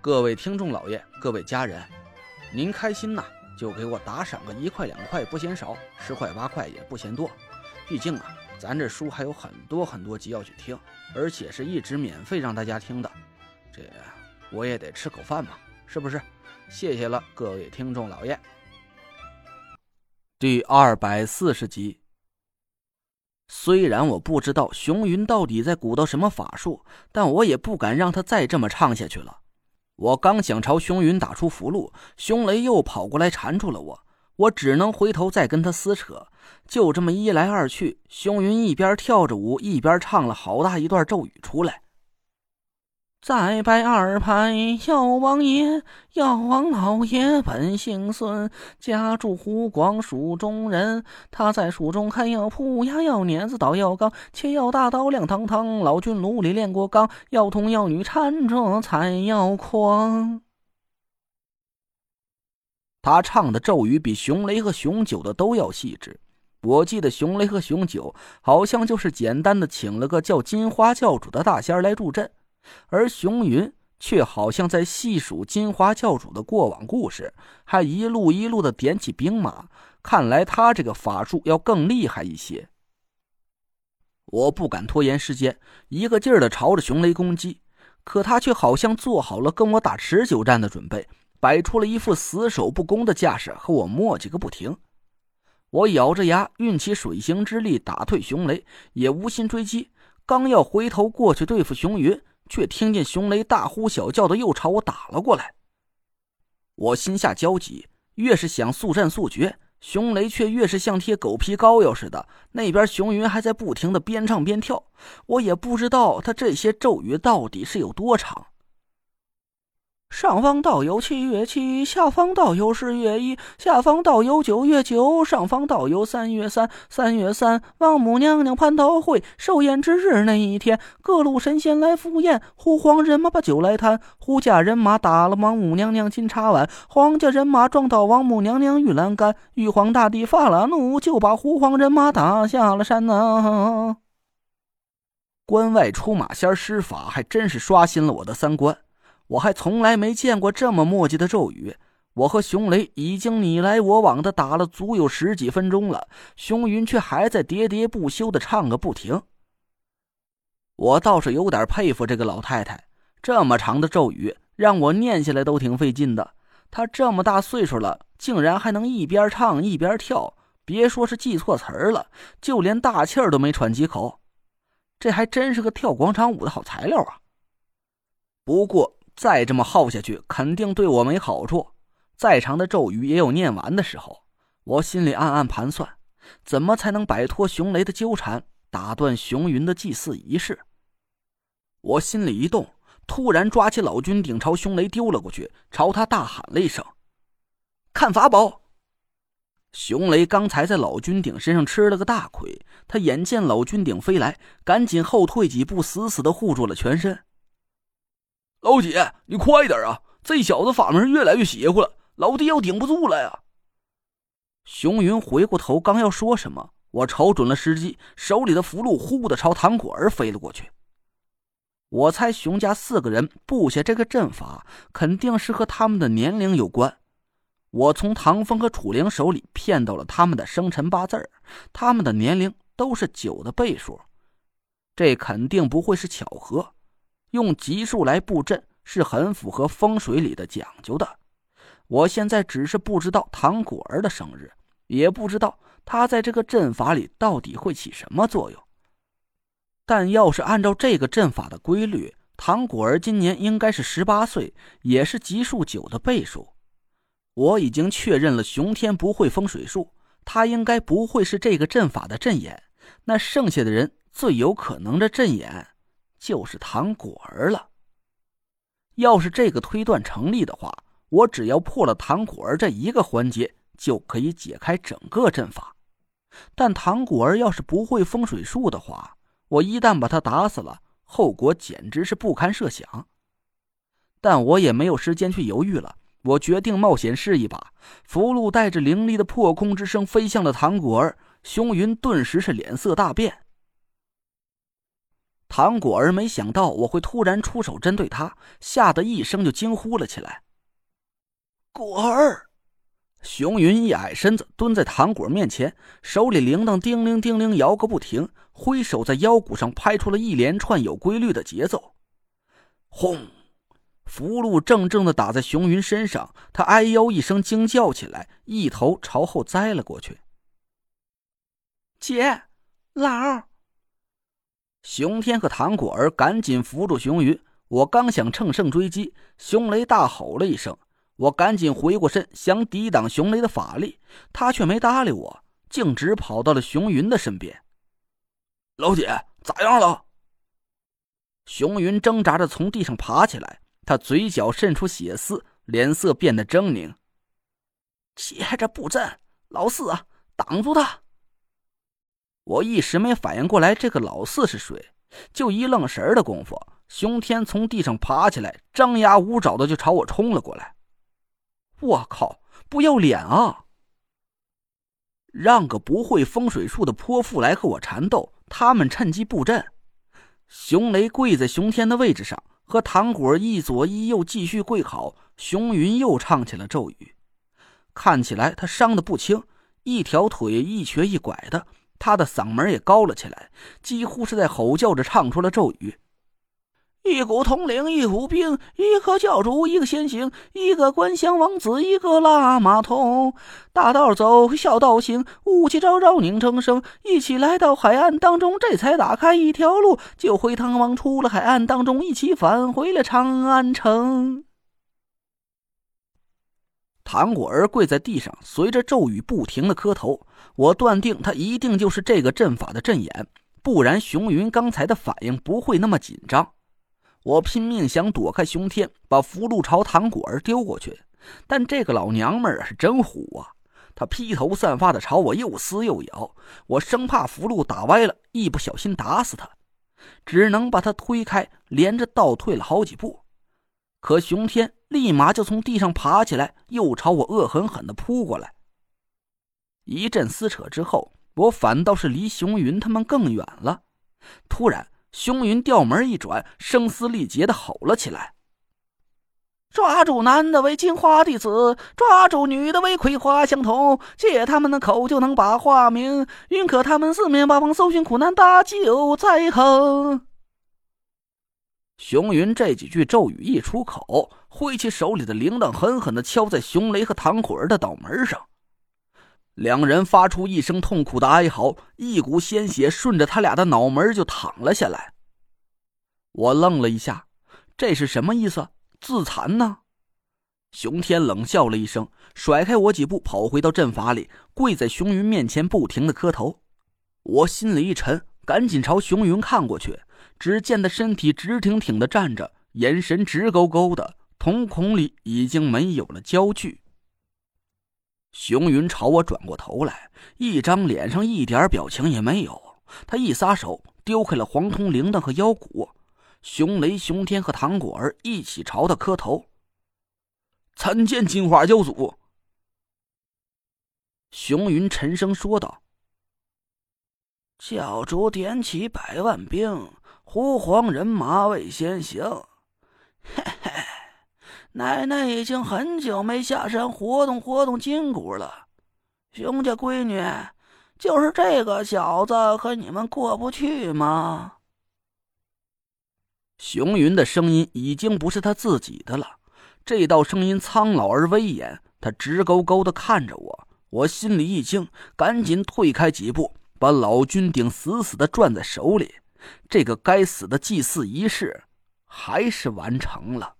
各位听众老爷，各位家人，您开心呐，就给我打赏个一块两块不嫌少，十块八块也不嫌多。毕竟啊，咱这书还有很多很多集要去听，而且是一直免费让大家听的，这我也得吃口饭嘛，是不是？谢谢了，各位听众老爷。第二百四十集。虽然我不知道熊云到底在鼓捣什么法术，但我也不敢让他再这么唱下去了。我刚想朝熊云打出符箓，熊雷又跑过来缠住了我，我只能回头再跟他撕扯。就这么一来二去，熊云一边跳着舞，一边唱了好大一段咒语出来。再拜二拜药王爷，药王老爷本姓孙，家住湖广蜀中人。他在蜀中开药铺，压药碾子捣药缸，切药大刀亮堂堂。老君炉里炼过钢，药童药女缠着采药筐。他唱的咒语比熊雷和熊九的都要细致。我记得熊雷和熊九好像就是简单的请了个叫金花教主的大仙来助阵。而熊云却好像在细数金花教主的过往故事，还一路一路的点起兵马。看来他这个法术要更厉害一些。我不敢拖延时间，一个劲儿的朝着熊雷攻击。可他却好像做好了跟我打持久战的准备，摆出了一副死守不攻的架势，和我磨叽个不停。我咬着牙，运起水行之力打退熊雷，也无心追击。刚要回头过去对付熊云。却听见熊雷大呼小叫的，又朝我打了过来。我心下焦急，越是想速战速决，熊雷却越是像贴狗皮膏药似的。那边熊云还在不停的边唱边跳，我也不知道他这些咒语到底是有多长。上方道友七月七，下方道友十月一，下方道友九月九，上方道友三月三。三月三，王母娘娘蟠桃会寿宴之日那一天，各路神仙来赴宴，胡皇人马把酒来谈。胡家人马打了王母娘娘金茶碗，黄家人马撞到王母娘娘玉栏杆。玉皇大帝发了怒，就把胡皇人马打下了山呐。关外出马仙施法，还真是刷新了我的三观。我还从来没见过这么墨迹的咒语。我和熊雷已经你来我往的打了足有十几分钟了，熊云却还在喋喋不休的唱个不停。我倒是有点佩服这个老太太，这么长的咒语让我念下来都挺费劲的。她这么大岁数了，竟然还能一边唱一边跳，别说是记错词儿了，就连大气儿都没喘几口。这还真是个跳广场舞的好材料啊！不过。再这么耗下去，肯定对我没好处。再长的咒语也有念完的时候。我心里暗暗盘算，怎么才能摆脱熊雷的纠缠，打断熊云的祭祀仪式？我心里一动，突然抓起老君鼎朝熊雷丢了过去，朝他大喊了一声：“看法宝！”熊雷刚才在老君鼎身上吃了个大亏，他眼见老君鼎飞来，赶紧后退几步，死死的护住了全身。老姐，你快点啊！这小子法门越来越邪乎了，老弟要顶不住了呀！熊云回过头，刚要说什么，我瞅准了时机，手里的符箓呼的朝唐果儿飞了过去。我猜熊家四个人布下这个阵法，肯定是和他们的年龄有关。我从唐风和楚灵手里骗到了他们的生辰八字他们的年龄都是九的倍数，这肯定不会是巧合。用吉数来布阵是很符合风水里的讲究的。我现在只是不知道唐果儿的生日，也不知道他在这个阵法里到底会起什么作用。但要是按照这个阵法的规律，唐果儿今年应该是十八岁，也是吉数九的倍数。我已经确认了熊天不会风水术，他应该不会是这个阵法的阵眼。那剩下的人最有可能的阵眼。就是唐果儿了。要是这个推断成立的话，我只要破了唐果儿这一个环节，就可以解开整个阵法。但唐果儿要是不会风水术的话，我一旦把他打死了，后果简直是不堪设想。但我也没有时间去犹豫了，我决定冒险试一把。符箓带着凌厉的破空之声飞向了唐果儿，熊云顿时是脸色大变。唐果儿没想到我会突然出手针对他，吓得一声就惊呼了起来：“果儿！”熊云一矮身子蹲在唐果面前，手里铃铛叮铃叮铃摇个不停，挥手在腰鼓上拍出了一连串有规律的节奏。轰！符箓正正的打在熊云身上，他哎呦一声惊叫起来，一头朝后栽了过去。姐，老。熊天和唐果儿赶紧扶住熊云，我刚想乘胜追击，熊雷大吼了一声，我赶紧回过身想抵挡熊雷的法力，他却没搭理我，径直跑到了熊云的身边。老姐，咋样了？熊云挣扎着从地上爬起来，他嘴角渗出血丝，脸色变得狰狞。接着布阵，老四啊，挡住他！我一时没反应过来，这个老四是谁？就一愣神的功夫，熊天从地上爬起来，张牙舞爪的就朝我冲了过来。我靠，不要脸啊！让个不会风水术的泼妇来和我缠斗，他们趁机布阵。熊雷跪在熊天的位置上，和糖果一左一右继续跪好。熊云又唱起了咒语，看起来他伤的不轻，一条腿一瘸一拐的。他的嗓门也高了起来，几乎是在吼叫着唱出了咒语：“一股统领，一股兵，一个教主，一个先行，一个关襄王子，一个拉马童。大道走，小道行，雾气昭昭，拧成声，一起来到海岸当中，这才打开一条路，就回唐王出了海岸当中，一起返回了长安城。”唐果儿跪在地上，随着咒语不停的磕头。我断定他一定就是这个阵法的阵眼，不然熊云刚才的反应不会那么紧张。我拼命想躲开熊天，把符箓朝唐果儿丢过去，但这个老娘们儿是真虎啊！她披头散发的朝我又撕又咬，我生怕符箓打歪了，一不小心打死她，只能把他推开，连着倒退了好几步。可熊天立马就从地上爬起来，又朝我恶狠狠的扑过来。一阵撕扯之后，我反倒是离熊云他们更远了。突然，熊云调门一转，声嘶力竭的吼了起来：“抓住男的为金花弟子，抓住女的为葵花相同，借他们的口就能把话明，允可他们四面八方搜寻苦难，搭救在横。”熊云这几句咒语一出口，挥起手里的铃铛，狠狠的敲在熊雷和唐果儿的脑门上。两人发出一声痛苦的哀嚎，一股鲜血顺着他俩的脑门就淌了下来。我愣了一下，这是什么意思？自残呢？熊天冷笑了一声，甩开我几步，跑回到阵法里，跪在熊云面前，不停的磕头。我心里一沉，赶紧朝熊云看过去。只见他身体直挺挺的站着，眼神直勾勾的，瞳孔里已经没有了焦距。熊云朝我转过头来，一张脸上一点表情也没有。他一撒手，丢开了黄铜铃铛和腰鼓。熊雷、熊天和唐果儿一起朝他磕头，参见金花教主。熊云沉声说道：“教主点起百万兵。”胡黄人马未先行，嘿嘿，奶奶已经很久没下山活动活动筋骨了。熊家闺女，就是这个小子和你们过不去吗？熊云的声音已经不是他自己的了，这道声音苍老而威严。他直勾勾的看着我，我心里一惊，赶紧退开几步，把老君鼎死死的攥在手里。这个该死的祭祀仪式，还是完成了。